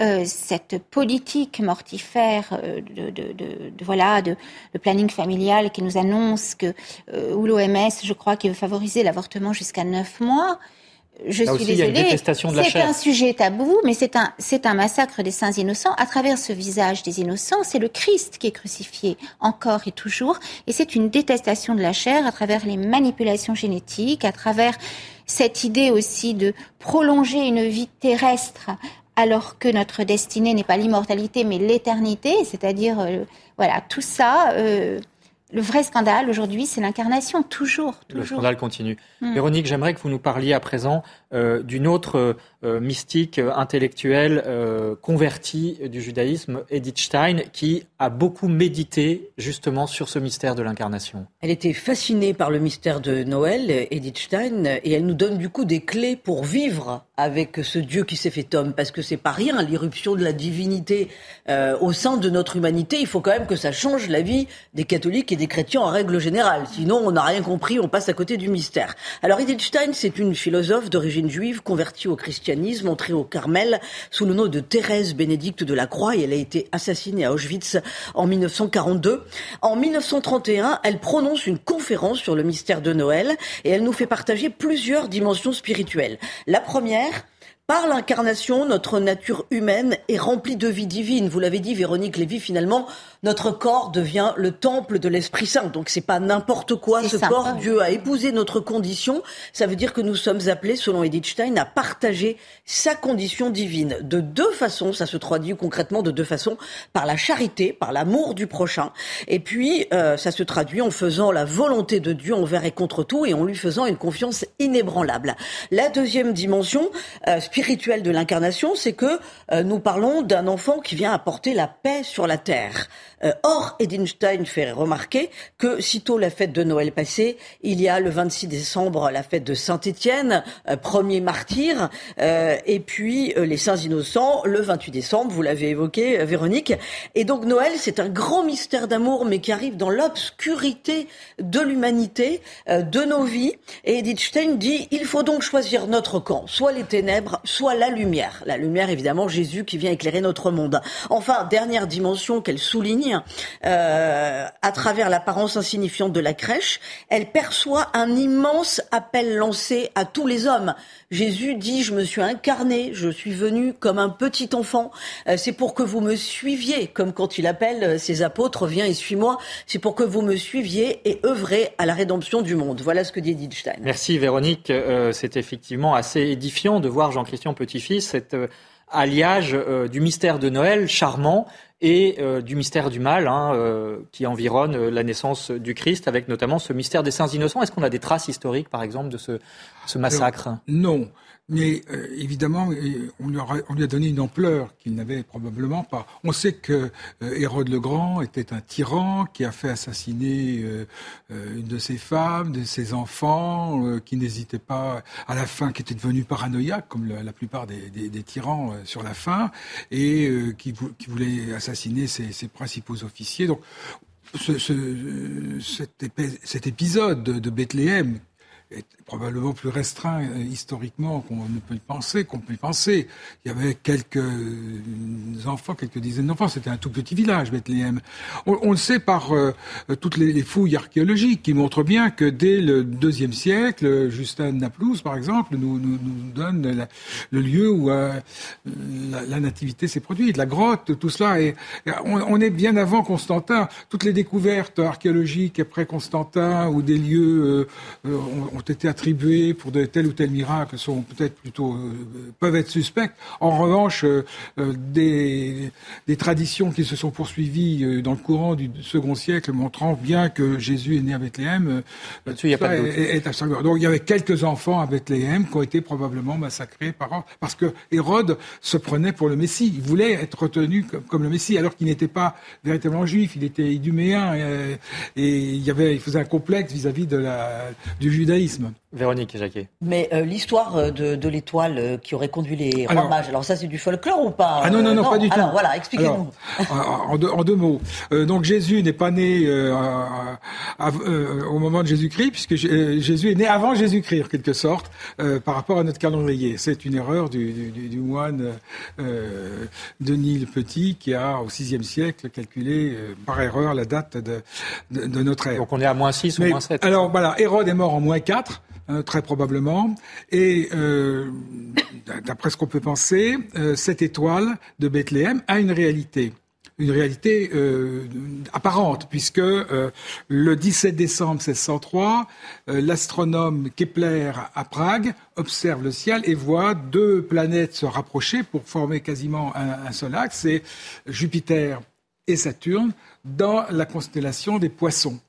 euh, cette politique mortifère euh, de, voilà de, planning familial qui nous annonce que euh, ou l'OMS, je crois, qui veut favoriser l'avortement jusqu'à neuf mois, je suis désolée, c'est un sujet tabou, mais c'est un, c'est un massacre des saints innocents. À travers ce visage des innocents, c'est le Christ qui est crucifié encore et toujours, et c'est une détestation de la chair à travers les manipulations génétiques, à travers cette idée aussi de prolonger une vie terrestre alors que notre destinée n'est pas l'immortalité mais l'éternité, c'est-à-dire euh, voilà tout ça. Euh, le vrai scandale aujourd'hui, c'est l'incarnation, toujours, toujours. Le scandale continue. Hmm. Véronique, j'aimerais que vous nous parliez à présent euh, d'une autre euh, mystique euh, intellectuelle convertie du judaïsme, Edith Stein, qui a beaucoup médité justement sur ce mystère de l'incarnation. Elle était fascinée par le mystère de Noël, Edith Stein, et elle nous donne du coup des clés pour vivre avec ce Dieu qui s'est fait homme, parce que c'est pas rien l'irruption de la divinité au sein de notre humanité. Il faut quand même que ça change la vie des catholiques et des chrétiens en règle générale. Sinon, on n'a rien compris, on passe à côté du mystère. Alors Edith Stein, c'est une philosophe d'origine juive convertie au christianisme, entrée au Carmel sous le nom de Thérèse Bénédicte de la Croix et elle a été assassinée à Auschwitz en 1942. En 1931, elle prononce une conférence sur le mystère de Noël et elle nous fait partager plusieurs dimensions spirituelles. La première, par l'incarnation, notre nature humaine est remplie de vie divine. Vous l'avez dit, Véronique Lévy, finalement, notre corps devient le temple de l'Esprit Saint. Donc c'est pas n'importe quoi ce corps. Dieu a épousé notre condition. Ça veut dire que nous sommes appelés, selon Edith Stein, à partager sa condition divine. De deux façons, ça se traduit concrètement de deux façons. Par la charité, par l'amour du prochain. Et puis, euh, ça se traduit en faisant la volonté de Dieu envers et contre tout et en lui faisant une confiance inébranlable. La deuxième dimension euh, spirituelle de l'incarnation, c'est que euh, nous parlons d'un enfant qui vient apporter la paix sur la terre. Euh, or, Edinstein fait remarquer que sitôt la fête de Noël passée, il y a le 26 décembre la fête de Saint-Étienne, euh, premier martyr, euh, et puis les Saints Innocents le 28 décembre, vous l'avez évoqué, Véronique. Et donc Noël, c'est un grand mystère d'amour, mais qui arrive dans l'obscurité de l'humanité, de nos vies. Et Edith Stein dit, il faut donc choisir notre camp, soit les ténèbres, soit la lumière. La lumière, évidemment, Jésus qui vient éclairer notre monde. Enfin, dernière dimension qu'elle souligne, euh, à travers l'apparence insignifiante de la crèche, elle perçoit un immense appel lancé à tous les hommes. Jésus dit, je me suis incarné, je suis venu comme un petit enfant. Euh, c'est pour que vous me suiviez, comme quand il appelle euh, ses apôtres, viens et suis-moi. C'est pour que vous me suiviez et œuvrez à la rédemption du monde. Voilà ce que dit Edith. Merci Véronique. c'est effectivement assez édifiant de voir Jean-Christian Petit-Fils, cet alliage du mystère de Noël charmant et euh, du mystère du mal hein, euh, qui environne euh, la naissance du Christ, avec notamment ce mystère des saints innocents. Est-ce qu'on a des traces historiques, par exemple, de ce, ce massacre? Non. Mais euh, évidemment, on lui, on lui, a donné une ampleur qu'il n'avait probablement pas. On sait que euh, Hérode le Grand était un tyran qui a fait assassiner euh, une de ses femmes, de ses enfants, qui n'hésitait pas à la fin, qui était devenu paranoïaque, comme la, plupart des, tyrans sur la fin, et qui, voulait assassiner ses, principaux officiers. Donc, ce, ce, cet, cet, épisode de Bethléem est probablement plus restreint euh, historiquement qu'on ne peut penser, qu'on peut penser. Il y avait quelques enfants, quelques dizaines d'enfants. C'était un tout petit village, Bethléem. On, le sait par euh, toutes les, fouilles archéologiques qui montrent bien que dès le deuxième siècle, Justin Naplouse, par exemple, nous, nous, donne le lieu où euh, la, nativité s'est produite, la grotte, tout cela. Et, on, on, est bien avant Constantin. Toutes les découvertes archéologiques après Constantin ou des lieux ont, ont été attribués pour de tel ou tel miracle sont peut-être plutôt euh, peuvent être suspects. En revanche, euh, euh, des, des, traditions qui se sont poursuivies dans le courant du second siècle montrant bien que Jésus est né à Bethléem, il y a pas est, Donc il y avait quelques enfants à Bethléem qui ont été probablement massacrés par parce que Hérode se prenait pour le Messie. Il voulait être retenu comme, le Messie alors qu'il n'était pas véritablement juif. Il était iduméen et, et il y avait il faisait un complexe vis-à-vis de la du judaïsme. Eastman. Véronique Jacquet. Mais euh, l'histoire euh, de, l'étoile euh, qui aurait conduit les rois mages, alors ça c'est du folklore ou pas Ah non, non, non, pas du tout. Alors voilà, expliquez-nous. En, en, deux mots. donc Jésus n'est pas né au moment de Jésus-Christ, puisque Jésus est né avant Jésus-Christ, en quelque sorte, par rapport à notre calendrier. C'est une erreur du, du, moine Denis le Petit, qui a, au VIe siècle, calculé par erreur la date de, de, notre ère. Donc on est à moins 6 ou moins 7 Alors voilà, Hérode est mort en moins 4. Euh, très probablement. Et euh, d'après ce qu'on peut penser, euh, cette étoile de Bethléem a une réalité une réalité apparente, puisque le 17 décembre 1603, l'astronome Kepler à Prague observe le ciel et voit deux planètes se rapprocher pour former quasiment un, un seul axe, c'est Jupiter et Saturne, dans la constellation des poissons.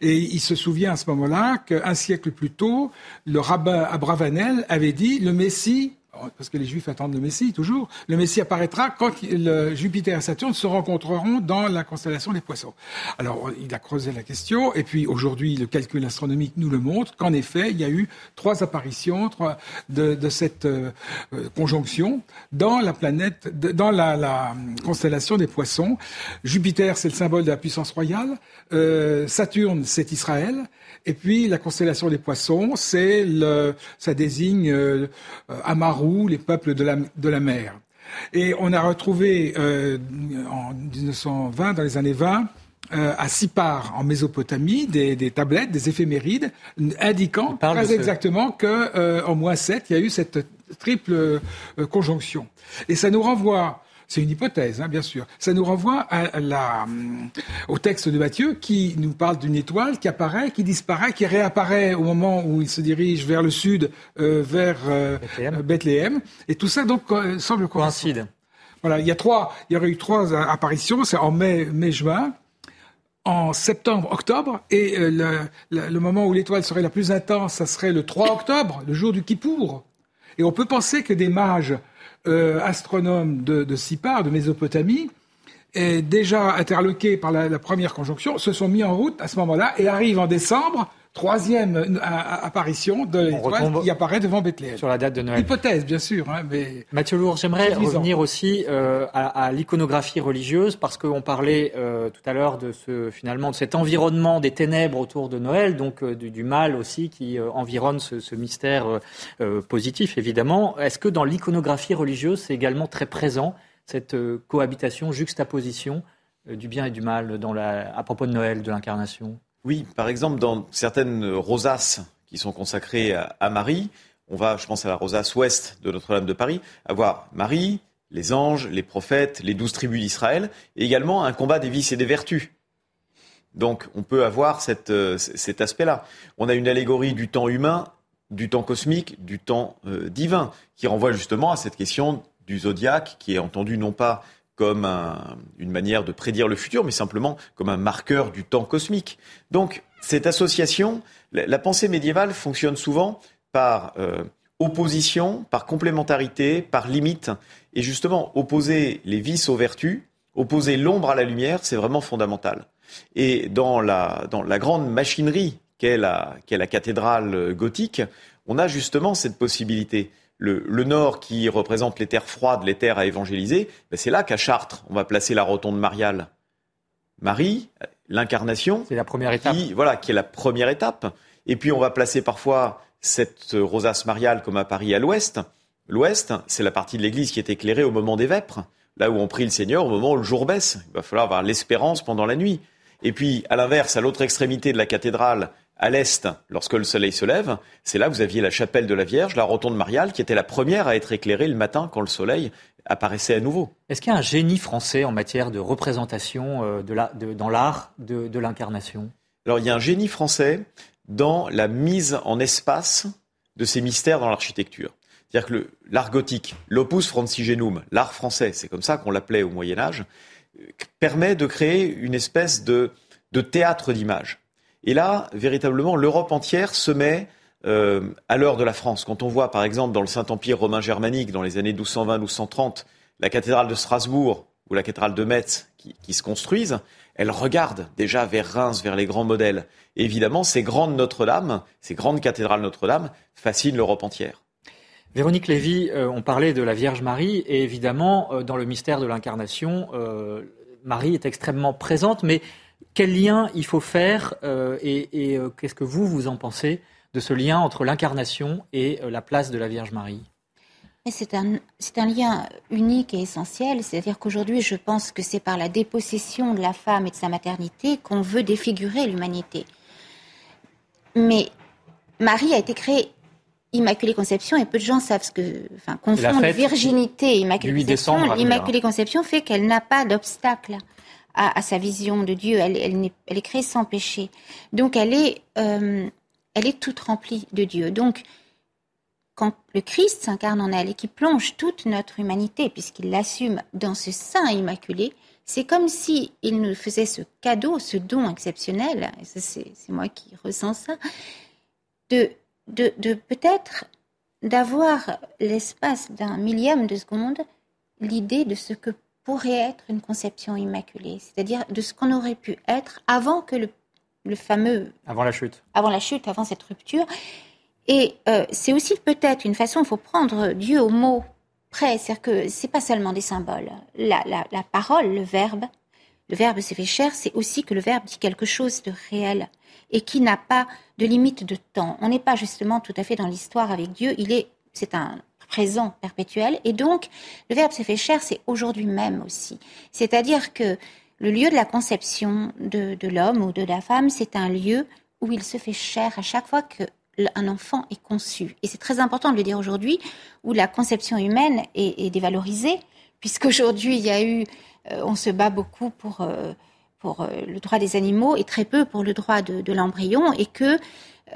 Et il se souvient à ce moment-là qu'un siècle plus tôt, le rabbin Abravanel avait dit le Messie parce que les Juifs attendent le Messie toujours, le Messie apparaîtra quand Jupiter et Saturne se rencontreront dans la constellation des Poissons. Alors, il a creusé la question, et puis aujourd'hui, le calcul astronomique nous le montre, qu'en effet, il y a eu trois apparitions de, cette euh, euh, conjonction dans la planète, dans la, constellation des Poissons. Jupiter, c'est le symbole de la puissance royale. Euh, Saturne, c'est Israël. Et puis la constellation des poissons, c'est ça désigne euh, Amaru, les peuples de la, de la mer. Et on a retrouvé euh, en 1920, dans les années 20, euh, à Sipar, en Mésopotamie, des, des, tablettes, des éphémérides, indiquant très exactement qu'en euh, moins 7, il y a eu cette triple euh, conjonction. Et ça nous renvoie c'est une hypothèse, hein, bien sûr. Ça nous renvoie à la, au texte de Matthieu qui nous parle d'une étoile qui apparaît, qui disparaît, qui réapparaît au moment où il se dirige vers le sud, euh, vers euh, Bethléem. Et tout ça donc semble coïncide. Voilà, il y a trois, il y aurait eu trois apparitions. C'est en mai, mai-juin en septembre, octobre, et euh, le, le, moment où l'étoile serait la plus intense, ça serait le 3 octobre, le jour du Kippour. Et on peut penser que des mages euh, astronome de, de Sipar, de Mésopotamie, est déjà interloqué par la, la, première conjonction, se sont mis en route à ce moment-là et arrivent en décembre troisième euh, apparition de l'étoile qui apparaît devant Bethléem. Sur la date de Noël. Hypothèse, bien sûr. Hein, mais Mathieu Lourd, j'aimerais revenir aussi euh, à, à l'iconographie religieuse, parce qu'on parlait euh, tout à l'heure de ce, finalement, de cet environnement des ténèbres autour de Noël, donc euh, du, du, mal aussi qui euh, environne ce, ce mystère positif, évidemment. Est-ce que dans l'iconographie religieuse, c'est également très présent, cette cohabitation, juxtaposition du bien et du mal dans la, à propos de Noël, de l'incarnation? Oui, par exemple, dans certaines rosaces qui sont consacrées à, Marie, on va, je pense à la rosace ouest de Notre-Dame de Paris, avoir Marie, les anges, les prophètes, les douze tribus d'Israël, et également un combat des vices et des vertus. Donc on peut avoir euh, cet aspect-là. On a une allégorie du temps humain, du temps cosmique, du temps euh, divin, qui renvoie justement à cette question du zodiaque, qui est entendu non pas comme une manière de prédire le futur, mais simplement comme un marqueur du temps cosmique. Donc, cette association, la, pensée médiévale fonctionne souvent par euh, opposition, par complémentarité, par limite. Et justement, opposer les vices aux vertus, opposer l'ombre à la lumière, c'est vraiment fondamental. Et dans la, grande machinerie qu'est la, qu'est la cathédrale gothique, on a justement cette possibilité le, nord qui représente les terres froides, les terres à évangéliser, ben, c'est là qu'à Chartres, on va placer la rotonde mariale. Marie, l'incarnation. C'est la première étape. Qui, voilà, qui est la première étape. Et puis on va placer parfois cette rosace mariale comme à Paris à l'ouest. L'ouest, c'est la partie de l'église qui est éclairée au moment des vêpres, là où on prie le Seigneur au moment où le jour baisse. Il va falloir avoir l'espérance pendant la nuit. Et puis, à l'inverse, à l'autre extrémité de la cathédrale, à l'est, lorsque le soleil se lève, c'est là que vous aviez la chapelle de la Vierge, la rotonde mariale, qui était la première à être éclairée le matin quand le soleil apparaissait à nouveau. Est-ce qu'il y a un génie français en matière de représentation euh, de dans l'art de, l'incarnation? Alors, il y a un génie français dans la mise en espace de ces mystères dans l'architecture. C'est-à-dire que l'art gothique, l'opus francigenum, l'art français, c'est comme ça qu'on l'appelait au Moyen Âge, permet de créer une espèce de, de théâtre d'images. Et là, véritablement, l'Europe entière se met euh, à l'heure de la France. Quand on voit, par exemple, dans le Saint-Empire romain germanique, dans les années 1220-1230, la cathédrale de Strasbourg ou la cathédrale de Metz qui, se construisent, elles regardent déjà vers Reims, vers les grands modèles. Et évidemment, ces grandes Notre-Dame, ces grandes cathédrales Notre-Dame fascinent l'Europe entière. Véronique Lévy, euh, on parlait de la Vierge Marie, et évidemment, euh, dans le mystère de l'incarnation, Marie est extrêmement présente, mais quel lien il faut faire et, qu'est-ce que vous, vous en pensez de ce lien entre l'incarnation et la place de la Vierge Marie? C'est un, un, lien unique et essentiel, c'est-à-dire qu'aujourd'hui, je pense que c'est par la dépossession de la femme et de sa maternité qu'on veut défigurer l'humanité. Mais Marie a été créée Immaculée Conception et peu de gens savent ce que, enfin, confondent virginité et Immaculée Conception. L'Immaculée Conception fait qu'elle n'a pas d'obstacle à, sa vision de Dieu. Elle, est, créée sans péché. Donc elle est, euh, elle est toute remplie de Dieu. Donc quand le Christ s'incarne en elle et qu'il plonge toute notre humanité, puisqu'il l'assume dans ce sein immaculé, c'est comme si il nous faisait ce cadeau, ce don exceptionnel, c'est moi qui ressens ça, de de, peut-être d'avoir l'espace d'un millième de seconde l'idée de ce que pourrait être une conception immaculée, c'est-à-dire de ce qu'on aurait pu être avant que le, fameux... Avant la chute. Avant la chute, avant cette rupture. Et euh, c'est aussi peut-être une façon, il faut prendre Dieu au mot près, c'est-à-dire que c'est pas seulement des symboles. La, la parole, le verbe, le verbe s'est fait chair, c'est aussi que le verbe dit quelque chose de réel et qui n'a pas de limite de temps. On n'est pas justement tout à fait dans l'histoire avec Dieu, il est, c'est un présent perpétuel, et donc le Verbe s'est fait chair, c'est aujourd'hui même aussi. C'est-à-dire que le lieu de la conception de, l'homme ou de la femme, c'est un lieu où il se fait chair à chaque fois qu'un enfant est conçu. Et c'est très important de le dire aujourd'hui, où la conception humaine est, dévalorisée, puisqu'aujourd'hui il y a eu, euh, on se bat beaucoup pour euh, pour euh, le droit des animaux et très peu pour le droit de, l'embryon et que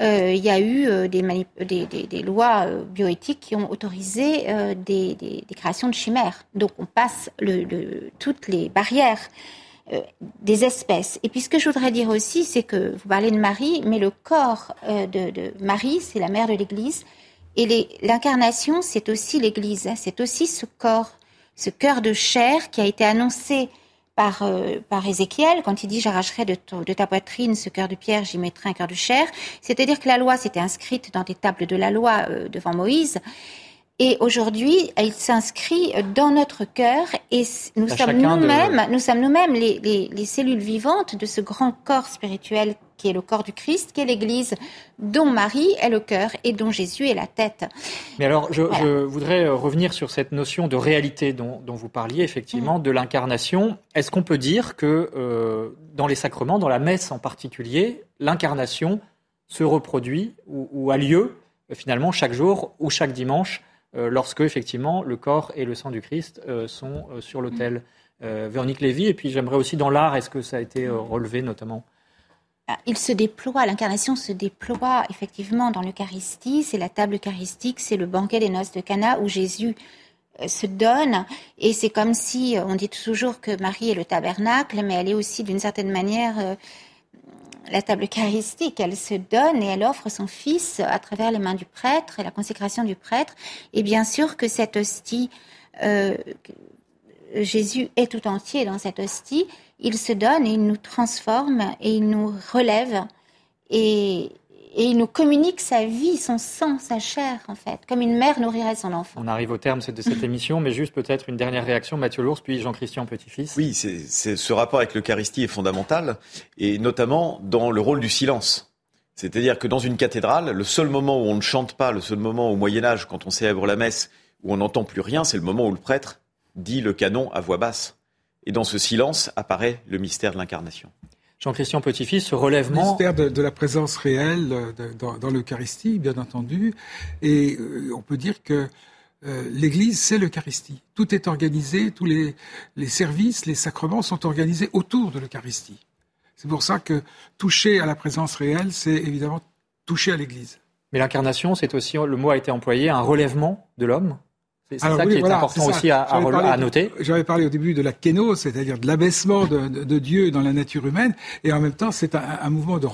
il y a eu euh, des, des, des, lois bioéthiques qui ont autorisé des, créations de chimères. Donc on passe le, toutes les barrières des espèces. Et puis ce que je voudrais dire aussi, c'est que vous parlez de Marie, mais le corps de, de Marie, c'est la mère de l'Église. Et l'incarnation, c'est aussi l'Église. Hein. c'est aussi ce corps, ce cœur de chair qui a été annoncé par, euh, par Ézéchiel, quand il dit j'arracherai de, de, ta poitrine ce cœur de pierre, j'y mettrai un cœur de chair. C'est-à-dire que la loi s'était inscrite dans des tables de la loi euh, devant Moïse. Et aujourd'hui, elle s'inscrit dans notre cœur et nous sommes nous-mêmes, nous sommes nous-mêmes les, les, les, cellules vivantes de ce grand corps spirituel qui est le corps du Christ, qui est l'Église, dont Marie est le cœur et dont Jésus est la tête. Mais alors, je, voudrais euh, revenir sur cette notion de réalité dont, vous parliez, effectivement, mm. de l'incarnation. Est-ce qu'on peut dire que euh, dans les sacrements, dans la messe en particulier, l'incarnation se reproduit ou, a lieu euh, finalement chaque jour ou chaque dimanche lorsque effectivement le corps et le sang du Christ sont sur l'autel? Mm. Véronique Lévy, et puis j'aimerais aussi dans l'art, est-ce que ça a été relevé notamment? Il se déploie, l'incarnation se déploie effectivement dans l'Eucharistie, c'est la table eucharistique, c'est le banquet des noces de Cana où Jésus euh, se donne. Et c'est comme si euh, on dit toujours que Marie est le tabernacle mais elle est aussi d'une certaine manière euh, la table eucharistique, elle se donne et elle offre son fils à travers les mains du prêtre et la consécration du prêtre. Et bien sûr que cette hostie Jésus est tout entier dans cette hostie il se donne et il nous transforme et il nous relève et, il nous communique sa vie, son sang, sa chair, en fait, comme une mère nourrirait son enfant. On arrive au terme de cette émission, mais juste peut-être une dernière réaction, Mathieu Lours, puis Jean-Christian Petit-Fils. Oui, c'est, ce rapport avec l'Eucharistie est fondamental, et notamment dans le rôle du silence. C'est-à-dire que dans une cathédrale, le seul moment où on ne chante pas, le seul moment au Moyen Âge, quand on célèbre la messe, où on n'entend plus rien, c'est le moment où le prêtre dit le canon à voix basse. Et dans ce silence apparaît le mystère de l'incarnation. Jean-Christian Petit-Fils, ce relèvement. Le mystère de, la présence réelle euh, dans, l'Eucharistie, bien entendu. Et euh, on peut dire que euh, l'Église, c'est l'Eucharistie. Tout est organisé, tous les, les services, les sacrements sont organisés autour de l'Eucharistie. C'est pour ça que toucher à la présence réelle, c'est évidemment toucher à l'Église. Mais l'incarnation, c'est aussi, le mot a été employé, un relèvement de l'homme c'est ça qui est important aussi à, noter. J'avais parlé au début de la kénose, c'est-à-dire de l'abaissement de, Dieu dans la nature humaine, et en même temps, c'est un, mouvement de,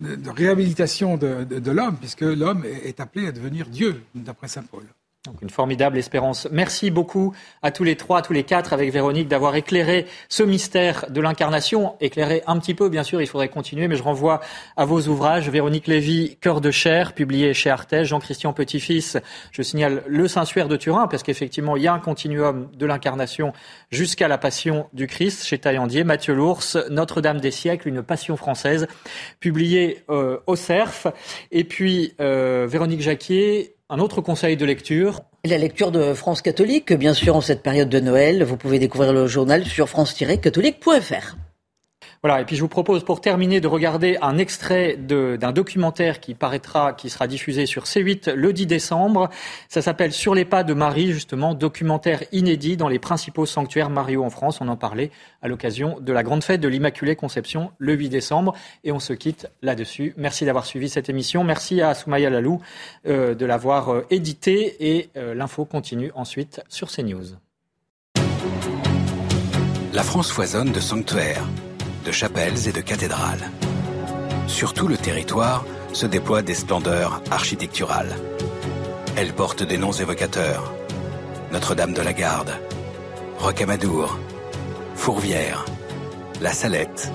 de, réhabilitation de, l'homme, puisque l'homme est appelé à devenir Dieu, d'après saint Paul. Donc une formidable espérance. Merci beaucoup à tous les trois, tous les quatre, avec Véronique, d'avoir éclairé ce mystère de l'incarnation. Éclairé un petit peu, bien sûr, il faudrait continuer, mais je renvoie à vos ouvrages. Véronique Lévy, Cœur de chair, publié chez Artege. Jean-Christian Petit-Fils, je signale Le Saint-Suaire de Turin, parce qu'effectivement, il y a un continuum de l'incarnation jusqu'à la passion du Christ chez Taillandier. Mathieu Lours, Notre-Dame des siècles, une passion française, publié euh, au CERF. Et puis, euh, Véronique Jacquier, un autre conseil de lecture La lecture de France catholique, bien sûr, en cette période de Noël. Vous pouvez découvrir le journal sur france-catholique.fr. Voilà, et puis je vous propose pour terminer de regarder un extrait d'un documentaire qui paraîtra, qui sera diffusé sur C8 le 10 décembre. Ça s'appelle Sur les pas de Marie, justement, documentaire inédit dans les principaux sanctuaires Mario en France. On en parlait à l'occasion de la grande fête de l'Immaculée Conception le 8 décembre. Et on se quitte là-dessus. Merci d'avoir suivi cette émission. Merci à Soumaya Lalou euh, de l'avoir euh, édité et euh, l'info continue ensuite sur CNews. La France foisonne de sanctuaires de chapelles et de cathédrales. Sur tout le territoire se déploient des splendeurs architecturales. Elles portent des noms évocateurs. Notre-Dame de la Garde, Rocamadour, Fourvière, La Salette,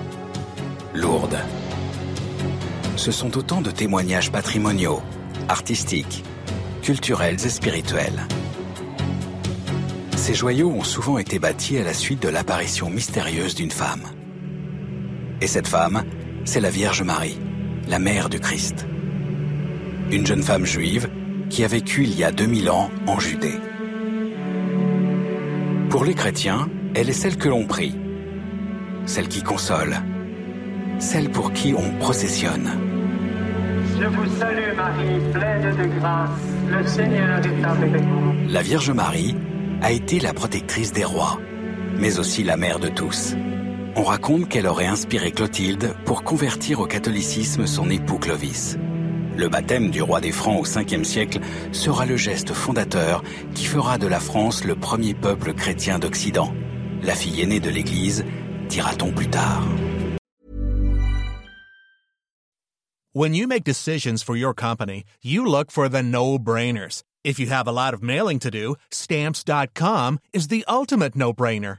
Lourdes. Ce sont autant de témoignages patrimoniaux, artistiques, culturels et spirituels. Ces joyaux ont souvent été bâtis à la suite de l'apparition mystérieuse d'une femme. Et cette femme, c'est la Vierge Marie, la mère du Christ. Une jeune femme juive qui a vécu il y a 2000 ans en Judée. Pour les chrétiens, elle est celle que l'on prie, celle qui console, celle pour qui on processionne. Je vous salue Marie, pleine de grâce, le Seigneur est avec vous. La Vierge Marie a été la protectrice des rois, mais aussi la mère de tous. On raconte qu'elle aurait inspiré Clotilde pour convertir au catholicisme son époux Clovis. Le baptême du roi des Francs au 5e siècle sera le geste fondateur qui fera de la France le premier peuple chrétien d'Occident. La fille aînée de l'Église, dira-t-on plus tard. When you make decisions for your company, you look for the no-brainers. If you have a lot of mailing to do, stamps.com is the ultimate no-brainer.